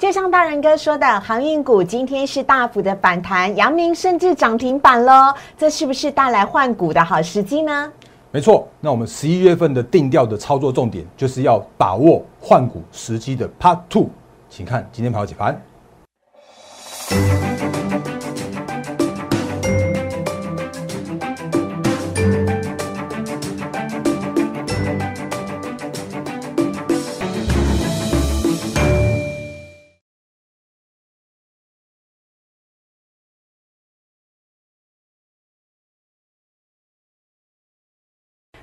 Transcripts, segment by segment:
就像大人哥说的，航运股今天是大幅的反弹，阳明甚至涨停板喽，这是不是带来换股的好时机呢？没错，那我们十一月份的定调的操作重点，就是要把握换股时机的 Part Two，请看今天盘后解盘。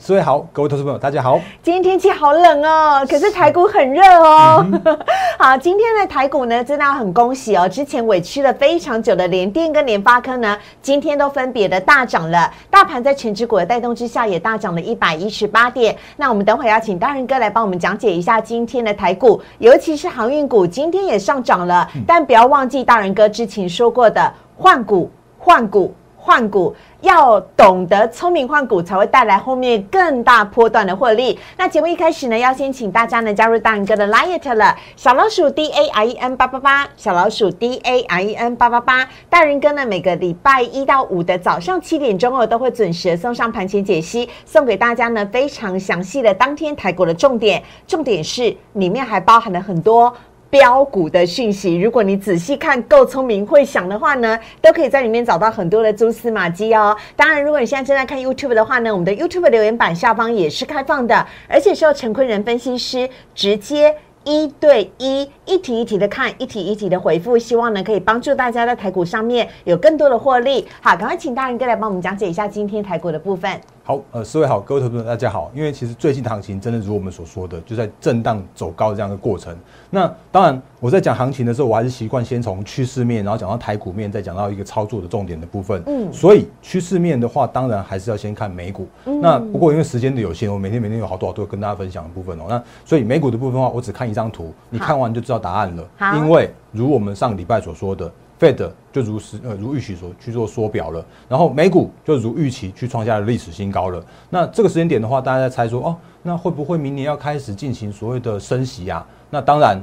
四位好，各位投资朋友，大家好。今天天气好冷哦，可是台股很热哦。好，今天的台股呢，真的要很恭喜哦。之前委屈了非常久的联电跟联发科呢，今天都分别的大涨了。大盘在全指股的带动之下，也大涨了一百一十八点。那我们等会要请大仁哥来帮我们讲解一下今天的台股，尤其是航运股，今天也上涨了。但不要忘记大仁哥之前说过的换股，换股。换股要懂得聪明换股，才会带来后面更大波段的获利。那节目一开始呢，要先请大家呢加入大人哥的 Light 了，小老鼠 D A I E N 八八八，小老鼠 D A I E N 八八八。大人哥呢每个礼拜一到五的早上七点钟哦，都会准时送上盘前解析，送给大家呢非常详细的当天台股的重点，重点是里面还包含了很多。标股的讯息，如果你仔细看、够聪明、会想的话呢，都可以在里面找到很多的蛛丝马迹哦。当然，如果你现在正在看 YouTube 的话呢，我们的 YouTube 留言板下方也是开放的，而且是由陈坤仁分析师直接一对一、一题一题的看，一题一题的回复，希望呢可以帮助大家在台股上面有更多的获利。好，赶快请大人哥来帮我们讲解一下今天台股的部分。好，呃，四位好，各位投资者大家好。因为其实最近的行情真的如我们所说的，就在震荡走高这样的过程。那当然，我在讲行情的时候，我还是习惯先从趋势面，然后讲到台股面，再讲到一个操作的重点的部分。嗯，所以趋势面的话，当然还是要先看美股。那不过因为时间的有限，我每天每天有好多好多跟大家分享的部分哦。那所以美股的部分的话，我只看一张图，你看完就知道答案了。因为如我们上礼拜所说的。Fed 就如实呃如预期所去做缩表了，然后美股就如预期去创下了历史新高了。那这个时间点的话，大家在猜说哦，那会不会明年要开始进行所谓的升息啊？那当然，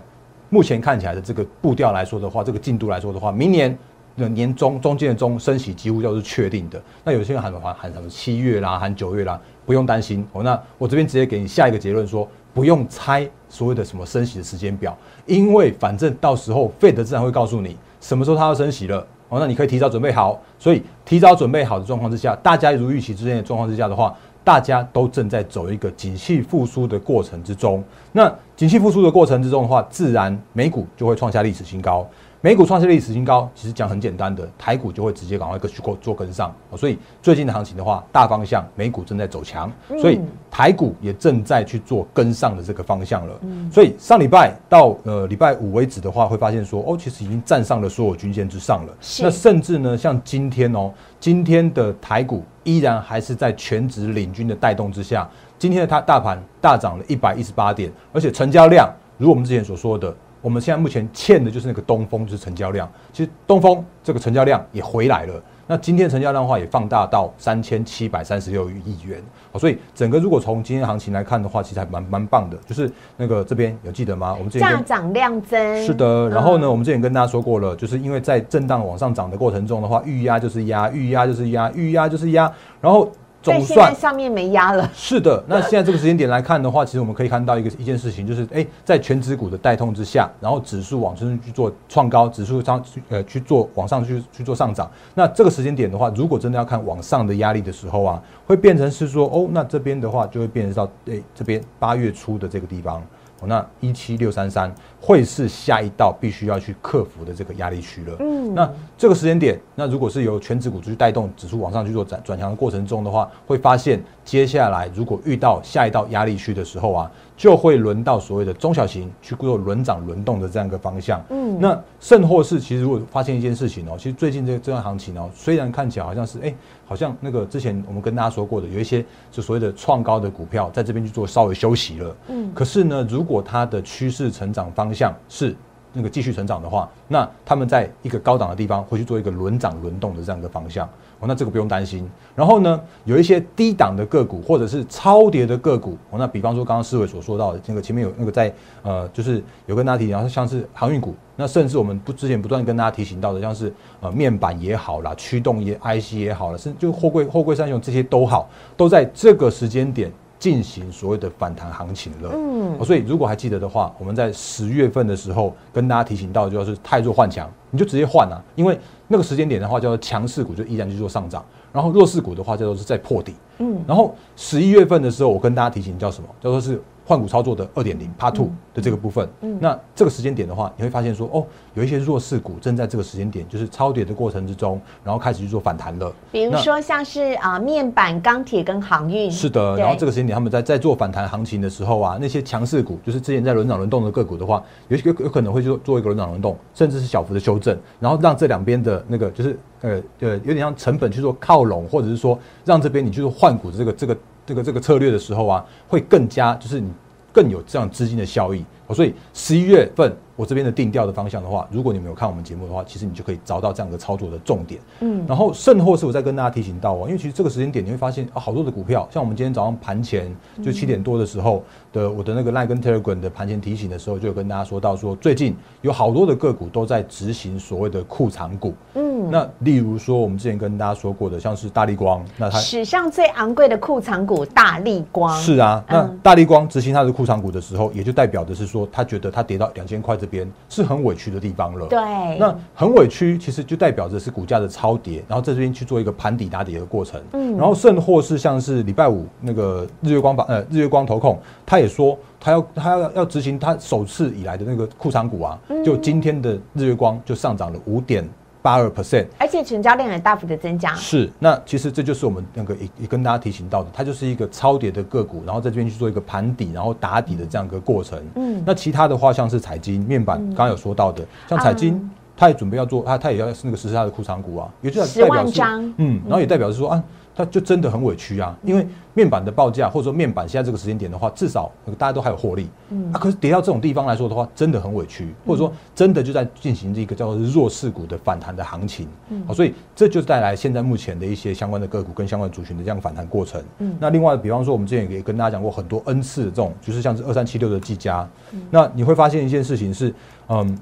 目前看起来的这个步调来说的话，这个进度来说的话，明年的年中中间的中升息几乎就是确定的。那有些人喊喊喊什么七月啦，喊九月啦，不用担心哦。那我这边直接给你下一个结论说，不用猜所谓的什么升息的时间表，因为反正到时候 Fed 自然会告诉你。什么时候它要升息了？哦，那你可以提早准备好。所以提早准备好的状况之下，大家如预期之间的状况之下的话，大家都正在走一个景气复苏的过程之中。那景气复苏的过程之中的话，自然美股就会创下历史新高。美股创新历史新高，其实讲很简单的，台股就会直接赶快跟去过做跟上。所以最近的行情的话，大方向美股正在走强，所以台股也正在去做跟上的这个方向了。所以上礼拜到呃礼拜五为止的话，会发现说哦，其实已经站上了所有均线之上了。那甚至呢，像今天哦，今天的台股依然还是在全职领军的带动之下，今天的它大盘大涨了一百一十八点，而且成交量如我们之前所说的。我们现在目前欠的就是那个东风，就是成交量。其实东风这个成交量也回来了。那今天成交量的话也放大到三千七百三十六亿元。好，所以整个如果从今天行情来看的话，其实还蛮蛮棒的。就是那个这边有记得吗？我们之前涨量增是的。然后呢，我们之前跟大家说过了，就是因为在震荡往上涨的过程中的话，预压就是压，预压就是压，预压就是压，然后。总算上面没压了。是的，那现在这个时间点来看的话，其实我们可以看到一个一件事情，就是哎，在全指股的带动之下，然后指数往上去做创高，指数上呃去做往上去去做上涨。那这个时间点的话，如果真的要看往上的压力的时候啊，会变成是说哦，那这边的话就会变成到哎这边八月初的这个地方。那一七六三三会是下一道必须要去克服的这个压力区了。嗯，那这个时间点，那如果是由全指股去带动指数往上去做转转强的过程中的话，会发现接下来如果遇到下一道压力区的时候啊。就会轮到所谓的中小型去做轮涨轮动的这样一个方向。嗯，那甚或是其实如果发现一件事情哦，其实最近这个这段行情哦，虽然看起来好像是哎，好像那个之前我们跟大家说过的，有一些就所谓的创高的股票在这边去做稍微休息了。嗯，可是呢，如果它的趋势成长方向像是那个继续成长的话，那他们在一个高档的地方会去做一个轮涨轮动的这样一个方向。哦，那这个不用担心。然后呢，有一些低档的个股或者是超跌的个股，哦，那比方说刚刚思伟所说到的，那个前面有那个在呃，就是有跟大家提，然后像是航运股，那甚至我们不之前不断跟大家提醒到的，像是呃面板也好啦，驱动也 IC 也好了，甚至就货柜货柜三雄这些都好，都在这个时间点。进行所谓的反弹行情了，嗯，所以如果还记得的话，我们在十月份的时候跟大家提醒到，就是太弱换强，你就直接换啊，因为那个时间点的话叫做强势股就依然去做上涨，然后弱势股的话叫做是在破底，嗯，然后十一月份的时候，我跟大家提醒叫什么？叫做是。换股操作的二点零 Part Two 的这个部分，嗯那这个时间点的话，你会发现说，哦，有一些弱势股正在这个时间点，就是超跌的过程之中，然后开始去做反弹了。比如说像是啊面板、钢铁跟航运。是的，然后这个时间点他们在在做反弹行情的时候啊，那些强势股，就是之前在轮涨轮动的个股的话，有有有可能会做做一个轮涨轮动，甚至是小幅的修正，然后让这两边的那个就是呃呃有点像成本去做靠拢，或者是说让这边你去做换股的这个这个。这个这个策略的时候啊，会更加就是你更有这样资金的效益。所以十一月份我这边的定调的方向的话，如果你没有看我们节目的话，其实你就可以找到这样的操作的重点。嗯，然后甚或是我再跟大家提醒到哦，因为其实这个时间点你会发现啊，好多的股票，像我们今天早上盘前就七点多的时候的我的那个 Line 跟 Telegram 的盘前提醒的时候，就有跟大家说到说，最近有好多的个股都在执行所谓的库藏股。嗯，那例如说我们之前跟大家说过的，像是大力光，那它史上最昂贵的库藏股大力光。是啊，那大力光执行它的库藏股的时候，也就代表的是说。说他觉得他跌到两千块这边是很委屈的地方了。对，那很委屈，其实就代表着是股价的超跌，然后在这边去做一个盘底打底的过程。嗯，然后甚或是像是礼拜五那个日月光把呃日月光投控，他也说他要他要要执行他首次以来的那个库藏股啊，就今天的日月光就上涨了五点。八二 percent，而且成交量也大幅的增加。是，那其实这就是我们那个也也跟大家提醒到的，它就是一个超跌的个股，然后在这边去做一个盘底，然后打底的这样一个过程。嗯，那其他的话，像是彩金面板，刚刚有说到的，像彩金，它也准备要做，它它也要那个实施它的库藏股啊，也就代表是，嗯，然后也代表是说啊。它就真的很委屈啊，因为面板的报价或者说面板现在这个时间点的话，至少大家都还有获利，嗯，啊，可是跌到这种地方来说的话，真的很委屈，或者说真的就在进行这个叫做弱势股的反弹的行情，嗯，好，所以这就带来现在目前的一些相关的个股跟相关族群的这样反弹过程，嗯，那另外比方说我们之前也跟大家讲过很多 N 次的这种，就是像是二三七六的技嘉，那你会发现一件事情是，嗯。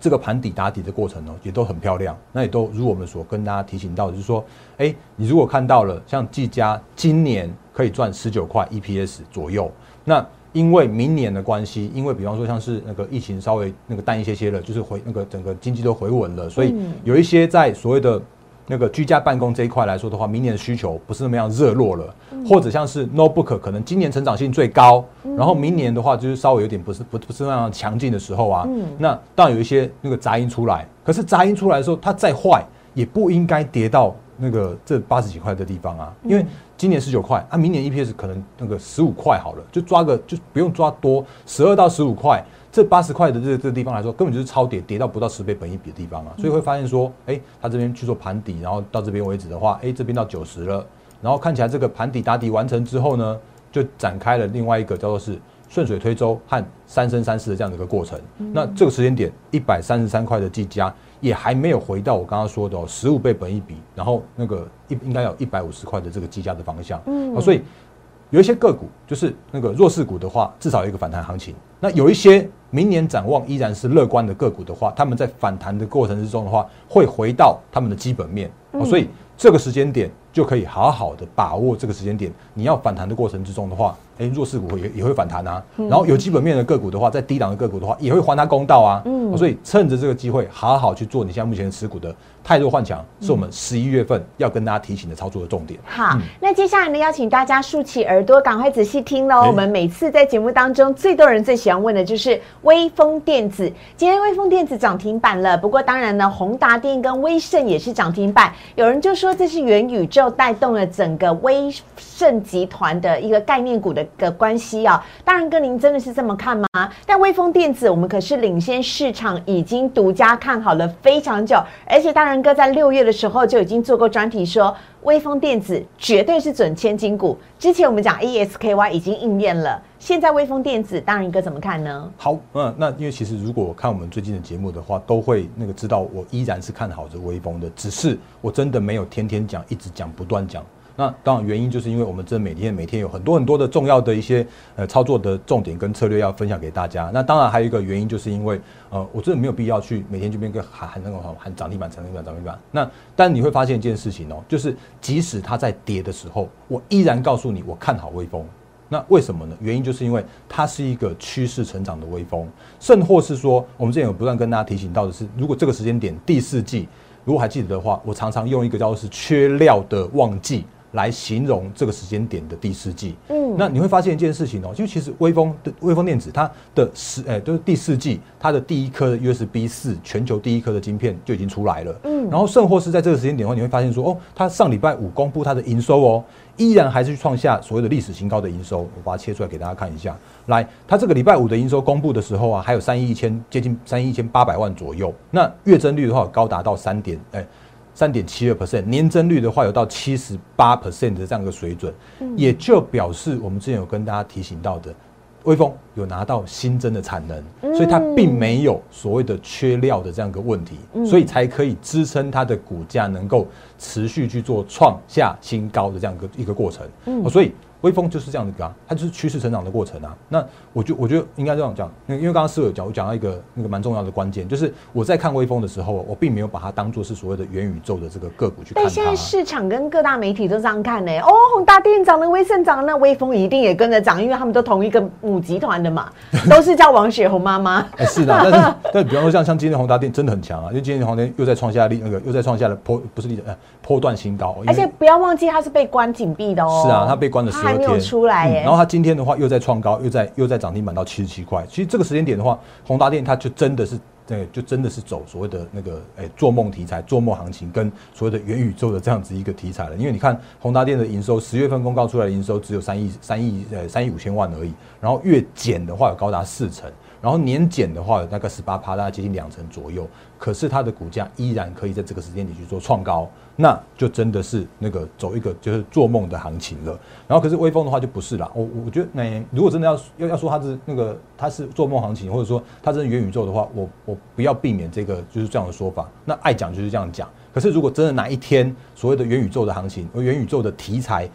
这个盘底打底的过程呢，也都很漂亮。那也都如我们所跟大家提醒到的，就是说，哎，你如果看到了像技嘉今年可以赚十九块 EPS 左右，那因为明年的关系，因为比方说像是那个疫情稍微那个淡一些些了，就是回那个整个经济都回稳了，所以有一些在所谓的。那个居家办公这一块来说的话，明年的需求不是那么样热络了，或者像是 notebook 可能今年成长性最高，然后明年的话就是稍微有点不是不不是那样强劲的时候啊，那当然有一些那个杂音出来，可是杂音出来的时候，它再坏也不应该跌到那个这八十几块的地方啊，因为今年十九块啊，明年 EPS 可能那个十五块好了，就抓个就不用抓多，十二到十五块。这八十块的这这个地方来说，根本就是超跌，跌到不到十倍本一比的地方啊，所以会发现说，哎，它这边去做盘底，然后到这边为止的话，哎，这边到九十了，然后看起来这个盘底打底完成之后呢，就展开了另外一个叫做是顺水推舟和三生三世的这样的一个过程。那这个时间点，一百三十三块的计价也还没有回到我刚刚说的哦，十五倍本一比，然后那个一应该有一百五十块的这个计价的方向。嗯，所以有一些个股就是那个弱势股的话，至少有一个反弹行情。那有一些。明年展望依然是乐观的个股的话，他们在反弹的过程之中的话，会回到他们的基本面，所以这个时间点就可以好好的把握这个时间点。你要反弹的过程之中的话。哎，弱势股也也会反弹啊，然后有基本面的个股的话，在低档的个股的话，也会还它公道啊。嗯，所以趁着这个机会，好好去做你现在目前持股的太弱换强，是我们十一月份要跟大家提醒的操作的重点。好，那接下来呢，邀请大家竖起耳朵，赶快仔细听喽。我们每次在节目当中，最多人最喜欢问的就是微风电子。今天微风电子涨停板了，不过当然呢，宏达电跟威盛也是涨停板。有人就说这是元宇宙带动了整个威盛集团的一个概念股的。个关系啊，大仁哥，您真的是这么看吗？但威风电子，我们可是领先市场，已经独家看好了非常久，而且大仁哥在六月的时候就已经做过专题，说威风电子绝对是准千金股。之前我们讲 ESKY 已经应验了，现在微风电子，当然哥怎么看呢？好，嗯，那因为其实如果看我们最近的节目的话，都会那个知道我依然是看好这微风的，只是我真的没有天天讲，一直讲，不断讲。那当然，原因就是因为我们真的每天每天有很多很多的重要的一些呃操作的重点跟策略要分享给大家。那当然还有一个原因，就是因为呃，我真的没有必要去每天这边跟喊喊那个喊涨停板、涨停板、涨停板。那但你会发现一件事情哦，就是即使它在跌的时候，我依然告诉你我看好微风。那为什么呢？原因就是因为它是一个趋势成长的微风，甚或是说我们之前有不断跟大家提醒到的是，如果这个时间点第四季，如果还记得的话，我常常用一个叫做是缺料的旺季。来形容这个时间点的第四季，嗯，那你会发现一件事情哦，就其实微风的微风电子它的十诶，就是第四季它的第一颗 USB 四全球第一颗的晶片就已经出来了，嗯，然后甚或是在这个时间点的话，你会发现说哦，它上礼拜五公布它的营收哦，依然还是创下所谓的历史新高的营收，我把它切出来给大家看一下，来，它这个礼拜五的营收公布的时候啊，还有三亿一千接近三亿一千八百万左右，那月增率的话高达到三点诶。三点七二 percent 年增率的话，有到七十八 percent 的这样一个水准，也就表示我们之前有跟大家提醒到的，威风有拿到新增的产能，所以它并没有所谓的缺料的这样一个问题，所以才可以支撑它的股价能够持续去做创下新高的这样一个一个过程，所以。微风就是这样子啊，它就是趋势成长的过程啊。那我就我觉得应该这样讲，因为刚刚师有讲，我讲到一个那个蛮重要的关键，就是我在看微风的时候，我并没有把它当做是所谓的元宇宙的这个个股去看。但现在市场跟各大媒体都这样看呢。哦，宏大电涨了，微盛涨了，那微风一定也跟着涨，因为他们都同一个母集团的嘛，都是叫王雪红妈妈。是的，但是 但比方说像像今天宏大电真的很强啊，因为今天宏大电又在创下历那个又在创下了坡不是历呃坡段新高，而且不要忘记它是被关紧闭的哦。是啊，它被关了十没有。出来。然后它今天的话又在创高，又在又在涨停板到七十七块。其实这个时间点的话，宏达电它就真的是对，就真的是走所谓的那个诶做梦题材、做梦行情跟所谓的元宇宙的这样子一个题材了。因为你看宏达电的营收，十月份公告出来的营收只有三亿三亿呃三亿五千万而已，然后月减的话有高达四成。然后年减的话大概十八趴，大概接近两成左右。可是它的股价依然可以在这个时间点去做创高，那就真的是那个走一个就是做梦的行情了。然后可是微风的话就不是了。我我觉得那如果真的要要要说它是那个它是做梦行情，或者说它真的元宇宙的话，我我不要避免这个就是这样的说法。那爱讲就是这样讲。可是如果真的哪一天所谓的元宇宙的行情，元宇宙的题材。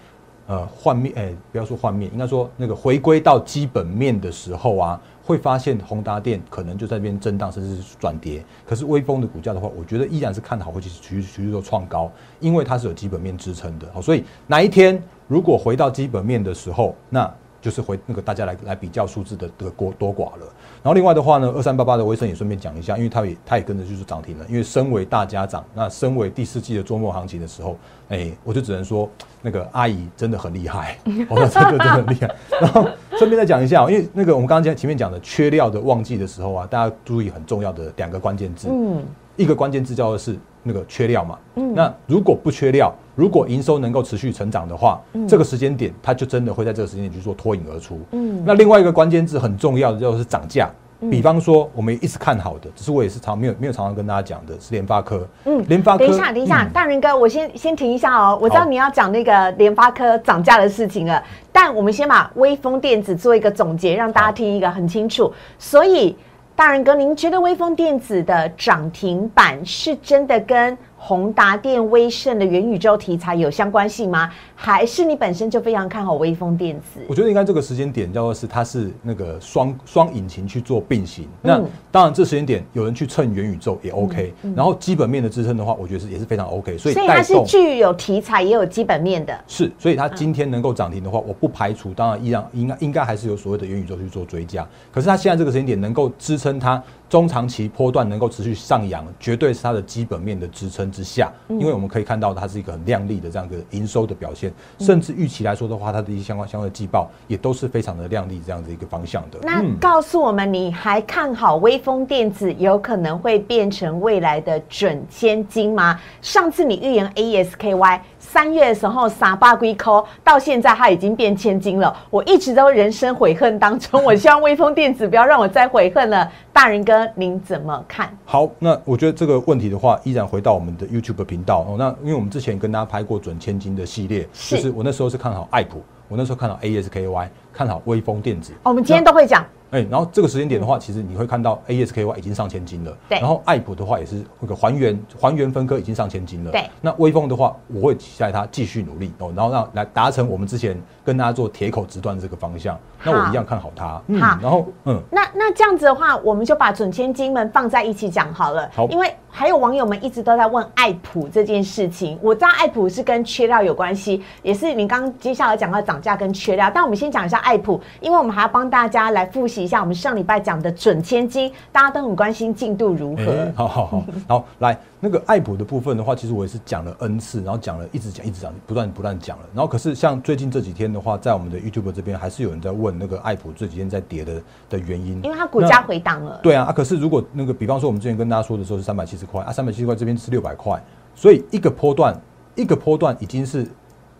呃，换面，哎，不要说换面，应该说那个回归到基本面的时候啊，会发现宏达电可能就在这边震荡，甚至是转跌。可是微风的股价的话，我觉得依然是看好，或者是持续持续做创高，因为它是有基本面支撑的。好，所以哪一天如果回到基本面的时候，那就是回那个大家来来比较数字的这个多多寡了。然后另外的话呢，二三八八的微生也顺便讲一下，因为它也它也跟着就是涨停了。因为身为大家长，那身为第四季的周末行情的时候，哎，我就只能说那个阿姨真的很厉害，我 说，真的真的厉害。然后顺便再讲一下，因为那个我们刚刚前前面讲的缺料的旺季的时候啊，大家注意很重要的两个关键字，嗯，一个关键字叫做是那个缺料嘛，嗯，那如果不缺料。如果营收能够持续成长的话，这个时间点它就真的会在这个时间点去做脱颖而出。嗯，那另外一个关键字很重要的就是涨价。比方说，我们一直看好的，只是我也是常没有没有常常跟大家讲的是联发科。嗯，联发科。等一下，等一下，大仁哥，我先先停一下哦。我知道你要讲那个联发科涨价的事情了，但我们先把微风电子做一个总结，让大家听一个很清楚。所以，大人哥，您觉得威风电子的涨停板是真的跟？宏达电、威盛的元宇宙题材有相关性吗？还是你本身就非常看好微风电子？我觉得应该这个时间点叫做是它是那个双双引擎去做并行。那当然这时间点有人去蹭元宇宙也 OK。然后基本面的支撑的话，我觉得是也是非常 OK。所以它是具有题材也有基本面的。是，所以它今天能够涨停的话，我不排除当然依然应该应该还是有所谓的元宇宙去做追加。可是它现在这个时间点能够支撑它。中长期波段能够持续上扬，绝对是它的基本面的支撑之下，因为我们可以看到它是一个很亮丽的这样一个营收的表现，甚至预期来说的话，它的一些相关相关的季报也都是非常的亮丽这样的一个方向的。那告诉我们，你还看好微风电子有可能会变成未来的准千金吗？上次你预言 ASKY。三月的时候撒八龟抠，到现在它已经变千金了。我一直都人生悔恨当中，我希望微风电子不要让我再悔恨了。大人哥，您怎么看？好，那我觉得这个问题的话，依然回到我们的 YouTube 频道哦。那因为我们之前跟大家拍过准千金的系列，就是我那时候是看好爱普，我那时候看好 ASKY，看好微风电子。哦我们今天都会讲。哎，然后这个时间点的话，其实你会看到 ASKY 已经上千金了，对。然后爱普的话也是那个还原还原分割已经上千金了，对。那微风的话，我会期待它继续努力哦，然后让来达成我们之前跟大家做铁口直断的这个方向。那我一样看好它。嗯，然后嗯，那那这样子的话，我们就把准千金们放在一起讲好了。好，因为还有网友们一直都在问爱普这件事情。我知道爱普是跟缺料有关系，也是你刚接下来讲到涨价跟缺料。但我们先讲一下爱普，因为我们还要帮大家来复习一下我们上礼拜。讲的准千金，大家都很关心进度如何。好好好，好 来那个爱普的部分的话，其实我也是讲了 N 次，然后讲了一直讲一直讲，不断不断讲了。然后可是像最近这几天的话，在我们的 YouTube 这边还是有人在问那个爱普这几天在跌的的原因，因为它股价回档了。对啊，啊可是如果那个比方说我们之前跟大家说的时候是三百七十块啊，三百七十块这边是六百块，所以一个波段一个波段已经是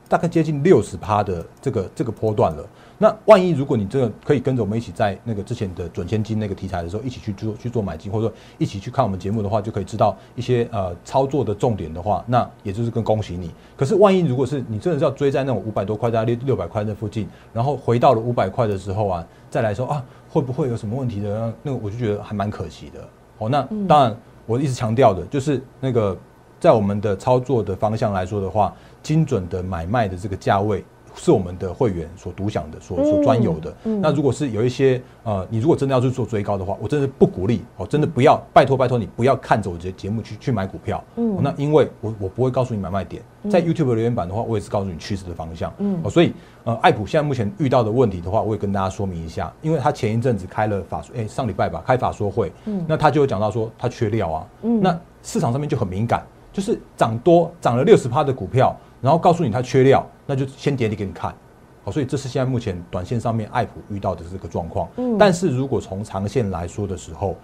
大概接近六十趴的这个这个波段了。那万一如果你这个可以跟着我们一起在那个之前的准千金那个题材的时候一起去做去做买进，或者说一起去看我们节目的话，就可以知道一些呃操作的重点的话，那也就是更恭喜你。可是万一如果是你真的是要追在那种五百多块在六六百块那附近，然后回到了五百块的时候啊，再来说啊会不会有什么问题的？那个我就觉得还蛮可惜的。哦，那当然我一直强调的就是那个在我们的操作的方向来说的话，精准的买卖的这个价位。是我们的会员所独享的，所所专有的。那如果是有一些呃，你如果真的要去做追高的话，我真的不鼓励哦，真的不要，拜托拜托你不要看着我这节目去去买股票。嗯，那因为我我不会告诉你买卖点，在 YouTube 留言板的话，我也是告诉你趋势的方向。嗯，哦，所以呃，爱普现在目前遇到的问题的话，我也跟大家说明一下，因为他前一阵子开了法说，哎，上礼拜吧，开法说会，嗯，那他就有讲到说他缺料啊，嗯，那市场上面就很敏感，就是涨多涨了六十趴的股票。然后告诉你它缺料，那就先跌跌给你看，好，所以这是现在目前短线上面爱普遇到的这个状况。嗯，但是如果从长线来说的时候，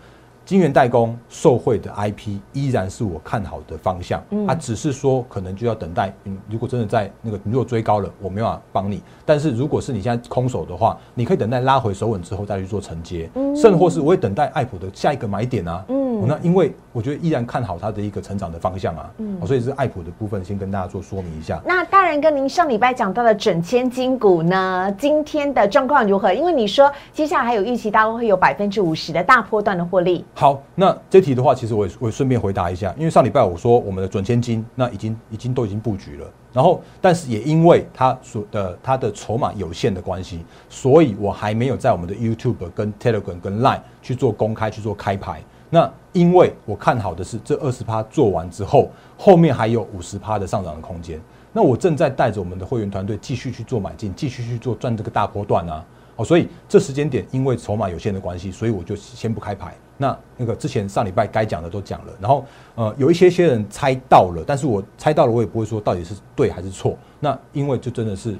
晶圆代工受惠的 IP 依然是我看好的方向。嗯，它只是说可能就要等待。嗯，如果真的在那个你如果追高了，我没办法帮你。但是如果是你现在空手的话，你可以等待拉回手稳之后再去做承接。嗯，甚或是我会等待爱普的下一个买点啊。嗯。那因为我觉得依然看好它的一个成长的方向啊，嗯，所以是爱普的部分先跟大家做说明一下。那大人跟您上礼拜讲到的整千金股呢，今天的状况如何？因为你说接下来还有预期，大概会有百分之五十的大波段的获利。好，那这题的话，其实我也我也顺便回答一下，因为上礼拜我说我们的准千金那已经已经都已经布局了，然后但是也因为它所的它的筹码有限的关系，所以我还没有在我们的 YouTube 跟 Telegram 跟 Line 去做公开去做开牌。那因为我看好的是这二十趴做完之后，后面还有五十趴的上涨的空间。那我正在带着我们的会员团队继续去做买进，继续去做赚这个大波段啊。哦，所以这时间点因为筹码有限的关系，所以我就先不开牌。那那个之前上礼拜该讲的都讲了，然后呃有一些些人猜到了，但是我猜到了我也不会说到底是对还是错。那因为就真的是，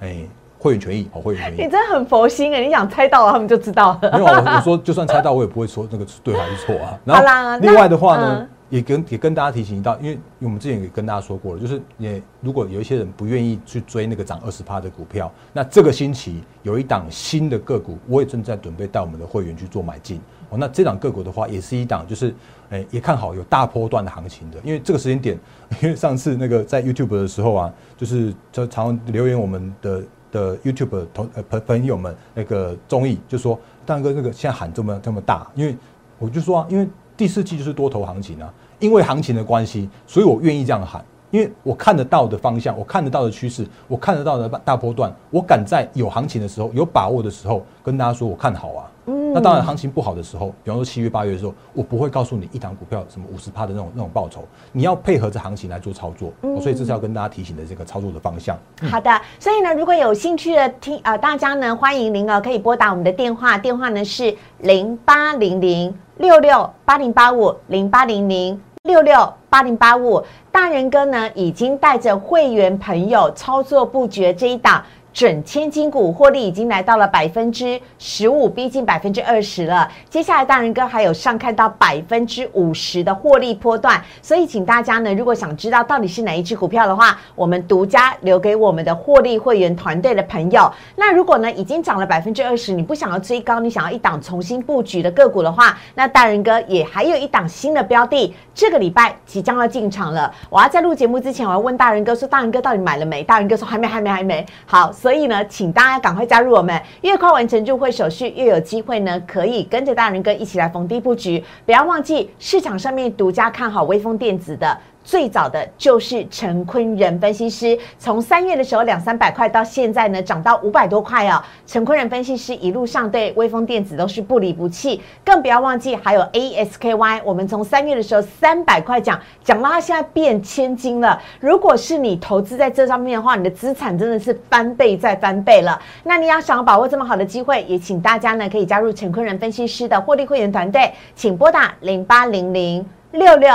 哎。会员权益哦，会员权益，你真的很佛心哎！你想猜到了，他们就知道了。没有，我说就算猜到，我也不会说那个对还是错啊。然后另外的话呢，也跟也跟大家提醒到，因为我们之前也跟大家说过了，就是也如果有一些人不愿意去追那个涨二十趴的股票，那这个星期有一档新的个股，我也正在准备带我们的会员去做买进哦。那这档个股的话，也是一档就是诶也看好有大波段的行情的，因为这个时间点，因为上次那个在 YouTube 的时候啊，就是就常留言我们的。的 YouTube 同呃朋朋友们那个综艺就说，大哥这个现在喊这么这么大，因为我就说啊，因为第四季就是多头行情啊，因为行情的关系，所以我愿意这样喊，因为我看得到的方向，我看得到的趋势，我看得到的大波段，我敢在有行情的时候，有把握的时候跟大家说我看好啊。那当然，行情不好的时候，比方说七月、八月的时候，我不会告诉你一档股票什么五十趴的那种那种报酬，你要配合着行情来做操作。所以这是要跟大家提醒的这个操作的方向。好的，所以呢，如果有兴趣的听啊，大家呢欢迎您哦，可以拨打我们的电话，电话呢是零八零零六六八零八五零八零零六六八零八五。大人哥呢已经带着会员朋友操作布局这一档。准千金股获利已经来到了百分之十五，逼近百分之二十了。接下来大人哥还有上看到百分之五十的获利波段，所以请大家呢，如果想知道到底是哪一只股票的话，我们独家留给我们的获利会员团队的朋友。那如果呢已经涨了百分之二十，你不想要追高，你想要一档重新布局的个股的话，那大人哥也还有一档新的标的，这个礼拜即将要进场了。我要在录节目之前，我要问大人哥说，大人哥到底买了没？大人哥说还没，还没，还没。好。所以呢，请大家赶快加入我们，越快完成入会手续，越有机会呢，可以跟着大人哥一起来逢低布局。不要忘记市场上面独家看好微风电子的。最早的就是陈坤仁分析师，从三月的时候两三百块到现在呢涨到五百多块哦。陈坤仁分析师一路上对微风电子都是不离不弃，更不要忘记还有 ASKY，我们从三月的时候三百块讲讲到它现在变千金了。如果是你投资在这上面的话，你的资产真的是翻倍再翻倍了。那你要想要把握这么好的机会，也请大家呢可以加入陈坤仁分析师的获利会员团队，请拨打零八零零六六。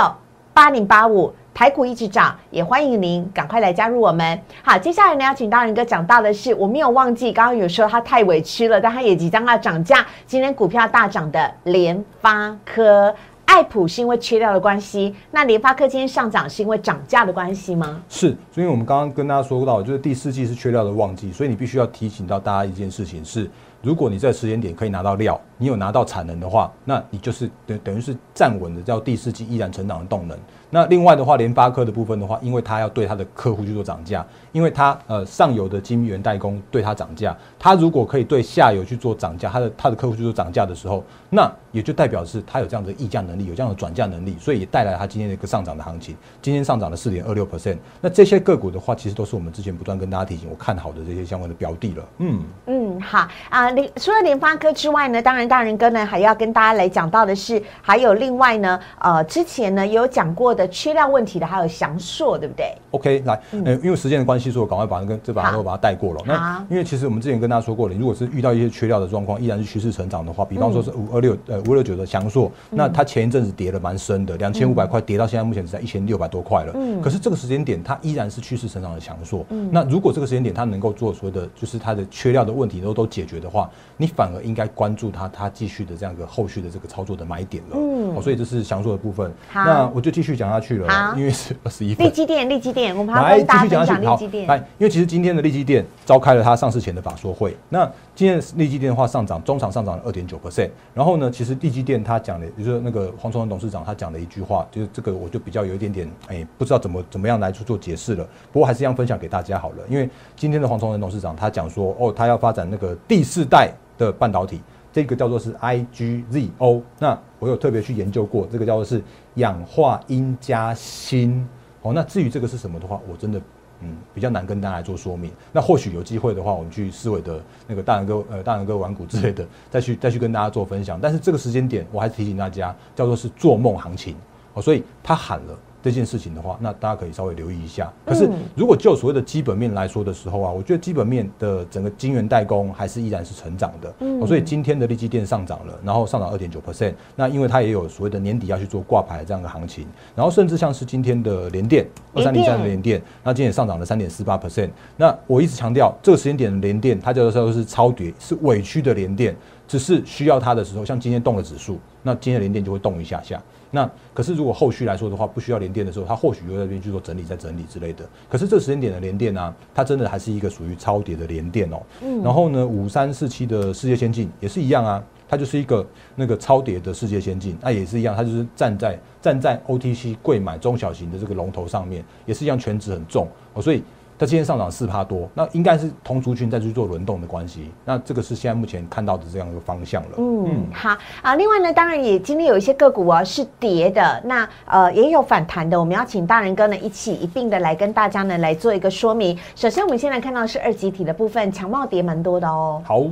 八零八五台股一直涨，也欢迎您赶快来加入我们。好，接下来呢要请大仁哥讲到的是，我没有忘记，刚刚有说他太委屈了，但他也即将要涨价。今天股票大涨的联发科、爱普是因为缺料的关系，那联发科今天上涨是因为涨价的关系吗？是，所以我们刚刚跟大家说到，就是第四季是缺料的旺季，所以你必须要提醒到大家一件事情是。如果你在时间点可以拿到料，你有拿到产能的话，那你就是等等于是站稳的，叫第四季依然成长的动能。那另外的话，联发科的部分的话，因为它要对它的客户去做涨价，因为它呃上游的晶圆代工对它涨价，它如果可以对下游去做涨价，它的它的客户去做涨价的时候，那也就代表是它有这样的溢价能力，有这样的转嫁能力，所以也带来它今天的一个上涨的行情。今天上涨了四点二六 percent。那这些个股的话，其实都是我们之前不断跟大家提醒我看好的这些相关的标的了。嗯嗯，好啊，联除了联发科之外呢，当然大人哥呢还要跟大家来讲到的是，还有另外呢，呃，之前呢也有讲过。的缺料问题的还有翔硕，对不对？OK，来，嗯，因为时间的关系，所以我赶快把那个这把都把它带过了。那因为其实我们之前跟大家说过了，如果是遇到一些缺料的状况，依然是趋势成长的话，比方说是五二六呃五二六九的翔硕，那它前一阵子跌了蛮深的，两千五百块跌到现在目前只在一千六百多块了。嗯，可是这个时间点它依然是趋势成长的翔硕。嗯，那如果这个时间点它能够做所谓的就是它的缺料的问题都都解决的话，你反而应该关注它它继续的这样一个后续的这个操作的买点了。嗯，所以这是详述的部分。好那我就继续讲下去了，因为。是二十一。利基店，利基店，我们来继续讲下去。好，来，因为其实今天的利基店召开了它上市前的法说会。那今天利基电的话上涨，中场上涨了二点九 percent。然后呢，其实利基电他讲的，也就是那个黄崇文董事长他讲的一句话，就是这个我就比较有一点点，哎，不知道怎么怎么样来去做解释了。不过还是一样分享给大家好了。因为今天的黄崇文董事长他讲说，哦，他要发展那个第四代的半导体。这个叫做是 IGZO，那我有特别去研究过，这个叫做是氧化铟加锌。哦，那至于这个是什么的话，我真的嗯比较难跟大家来做说明。那或许有机会的话，我们去思维的那个大人哥呃大人哥玩股之类的，再去再去跟大家做分享。但是这个时间点，我还是提醒大家，叫做是做梦行情。哦，所以他喊了。这件事情的话，那大家可以稍微留意一下。可是，如果就所谓的基本面来说的时候啊，我觉得基本面的整个晶圆代工还是依然是成长的。嗯，所以今天的利基电上涨了，然后上涨二点九 percent。那因为它也有所谓的年底要去做挂牌这样的行情，然后甚至像是今天的联电二三零三的联电，那今天也上涨了三点四八 percent。那我一直强调，这个时间点的联电，它叫做是超跌，是委屈的联电，只是需要它的时候，像今天动了指数，那今天联电就会动一下下。那可是，如果后续来说的话，不需要连电的时候，它或许又在那边去做整理、再整理之类的。可是这时间点的连电呢，它真的还是一个属于超跌的连电哦。嗯。然后呢，五三四七的世界先进也是一样啊，它就是一个那个超跌的世界先进，那也是一样，它就是站在站在 OTC 贵买中小型的这个龙头上面，也是一样，全值很重哦，所以。它今天上涨四趴多，那应该是同族群在去做轮动的关系，那这个是现在目前看到的这样一个方向了。嗯，好啊。另外呢，当然也今天有一些个股啊是跌的，那呃也有反弹的，我们要请大人哥呢一起一并的来跟大家呢来做一个说明。首先，我们先来看到是二级体的部分，强茂跌蛮多的哦。好，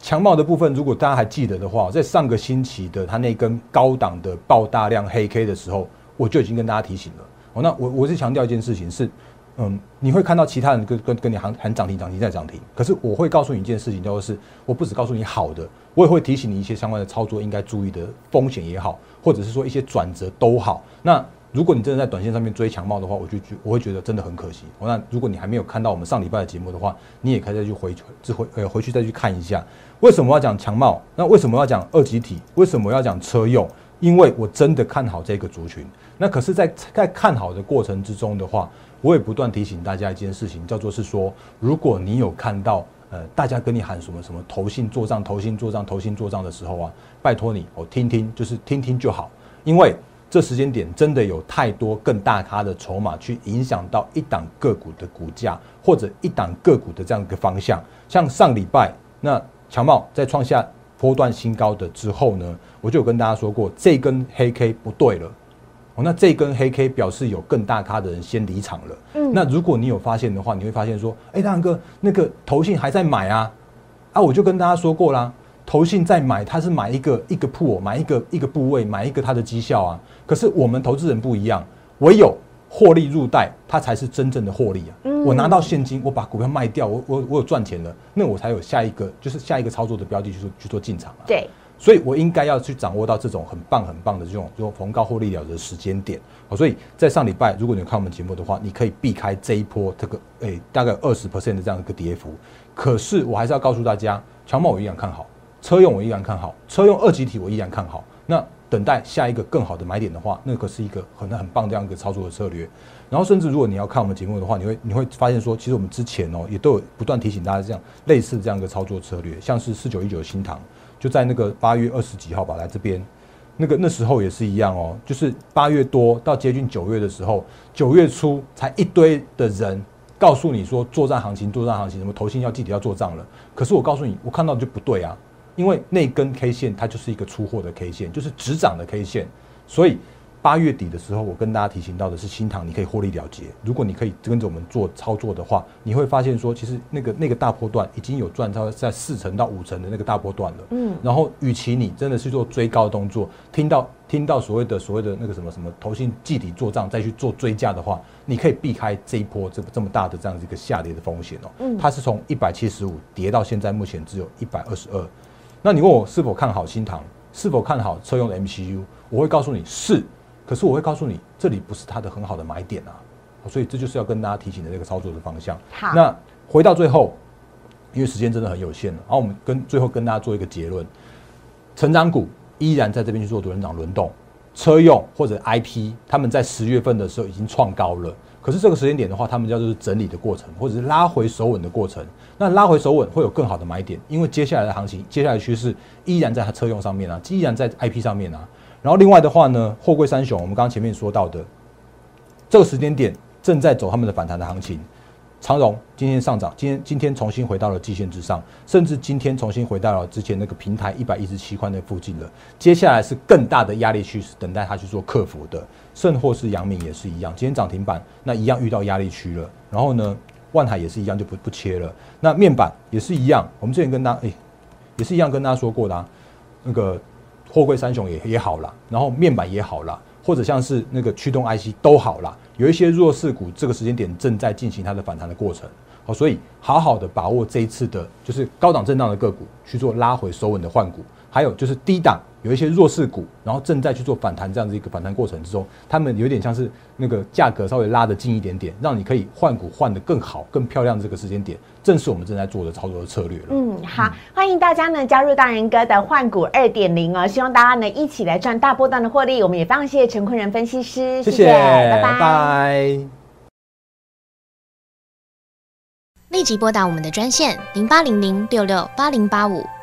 强茂的部分，如果大家还记得的话，在上个星期的它那根高档的爆大量黑 K 的时候，我就已经跟大家提醒了。哦，那我我是强调一件事情是。嗯，你会看到其他人跟跟跟你喊喊涨停涨停再涨停，可是我会告诉你一件事情，就是我不只告诉你好的，我也会提醒你一些相关的操作应该注意的风险也好，或者是说一些转折都好。那如果你真的在短线上面追强茂的话，我就觉我会觉得真的很可惜。那如果你还没有看到我们上礼拜的节目的话，你也可以再去回这回呃回去再去看一下，为什么要讲强茂？那为什么要讲二级体？为什么要讲车用？因为我真的看好这个族群。那可是，在在看好的过程之中的话，我也不断提醒大家一件事情，叫做是说，如果你有看到呃大家跟你喊什么什么投信做账、投信做账、投信做账的时候啊，拜托你，我听听，就是听听就好，因为。这时间点真的有太多更大咖的筹码去影响到一档个股的股价，或者一档个股的这样一个方向。像上礼拜那强茂在创下波段新高的之后呢，我就有跟大家说过，这根黑 K 不对了。哦，那这根黑 K 表示有更大咖的人先离场了。嗯，那如果你有发现的话，你会发现说，哎，大哥，那个投信还在买啊？啊，我就跟大家说过啦。投信在买，它是买一个一个铺，买一个一个部位，买一个它的绩效啊。可是我们投资人不一样，唯有获利入袋，它才是真正的获利啊。我拿到现金，我把股票卖掉，我我我有赚钱了，那我才有下一个就是下一个操作的标的去做去做进场啊。对，所以我应该要去掌握到这种很棒很棒的这种就逢高获利了的时间点。好，所以在上礼拜，如果你看我们节目的话，你可以避开这一波这个诶大概二十 percent 的这样一个跌幅。可是我还是要告诉大家，强茂我依然看好。车用我依然看好，车用二级体我依然看好。那等待下一个更好的买点的话，那可是一个很很棒这样一个操作的策略。然后甚至如果你要看我们节目的话，你会你会发现说，其实我们之前哦也都有不断提醒大家这样类似这样一个操作策略，像是四九一九的新塘，就在那个八月二十几号吧来这边，那个那时候也是一样哦，就是八月多到接近九月的时候，九月初才一堆的人告诉你说作战行情，作战行情什么投信要记得要做账了。可是我告诉你，我看到就不对啊。因为那根 K 线它就是一个出货的 K 线，就是止涨的 K 线，所以八月底的时候，我跟大家提醒到的是新塘，你可以获利了结。如果你可以跟着我们做操作的话，你会发现说，其实那个那个大波段已经有赚超在四成到五成的那个大波段了。嗯。然后，与其你真的是做追高动作，听到听到所谓的所谓的那个什么什么投信计底做账再去做追加的话，你可以避开这一波这这么大的这样一个下跌的风险哦。嗯。它是从一百七十五跌到现在目前只有一百二十二。那你问我是否看好新塘，是否看好车用的 MCU？我会告诉你是，可是我会告诉你这里不是它的很好的买点啊，所以这就是要跟大家提醒的这个操作的方向。好，那回到最后，因为时间真的很有限了，然后我们跟最后跟大家做一个结论：成长股依然在这边去做多人长轮动，车用或者 IP，他们在十月份的时候已经创高了。可是这个时间点的话，他们叫做是整理的过程，或者是拉回手稳的过程。那拉回手稳会有更好的买点，因为接下来的行情，接下来趋势依然在它车用上面啊，依然在 IP 上面啊。然后另外的话呢，货柜三雄，我们刚刚前面说到的这个时间点正在走他们的反弹的行情。长荣今天上涨，今天今天重新回到了季线之上，甚至今天重新回到了之前那个平台一百一十七块那附近了。接下来是更大的压力趋势等待它去做克服的，甚或是阳明也是一样，今天涨停板那一样遇到压力区了。然后呢，万海也是一样就不不切了。那面板也是一样，我们之前跟大家哎，也是一样跟大家说过的，啊，那个货柜三雄也也好了，然后面板也好了。或者像是那个驱动 IC 都好了，有一些弱势股，这个时间点正在进行它的反弹的过程，好，所以好好的把握这一次的，就是高档震荡的个股去做拉回收稳的换股，还有就是低档。有一些弱势股，然后正在去做反弹，这样子一个反弹过程之中，他们有点像是那个价格稍微拉得近一点点，让你可以换股换得更好、更漂亮。这个时间点，正是我们正在做的操作的策略了。嗯，好，欢迎大家呢加入大人哥的换股二点零哦，希望大家呢一起来赚大波段的获利。我们也非常谢谢陈坤仁分析师，谢谢，拜拜。立即拨打我们的专线零八零零六六八零八五。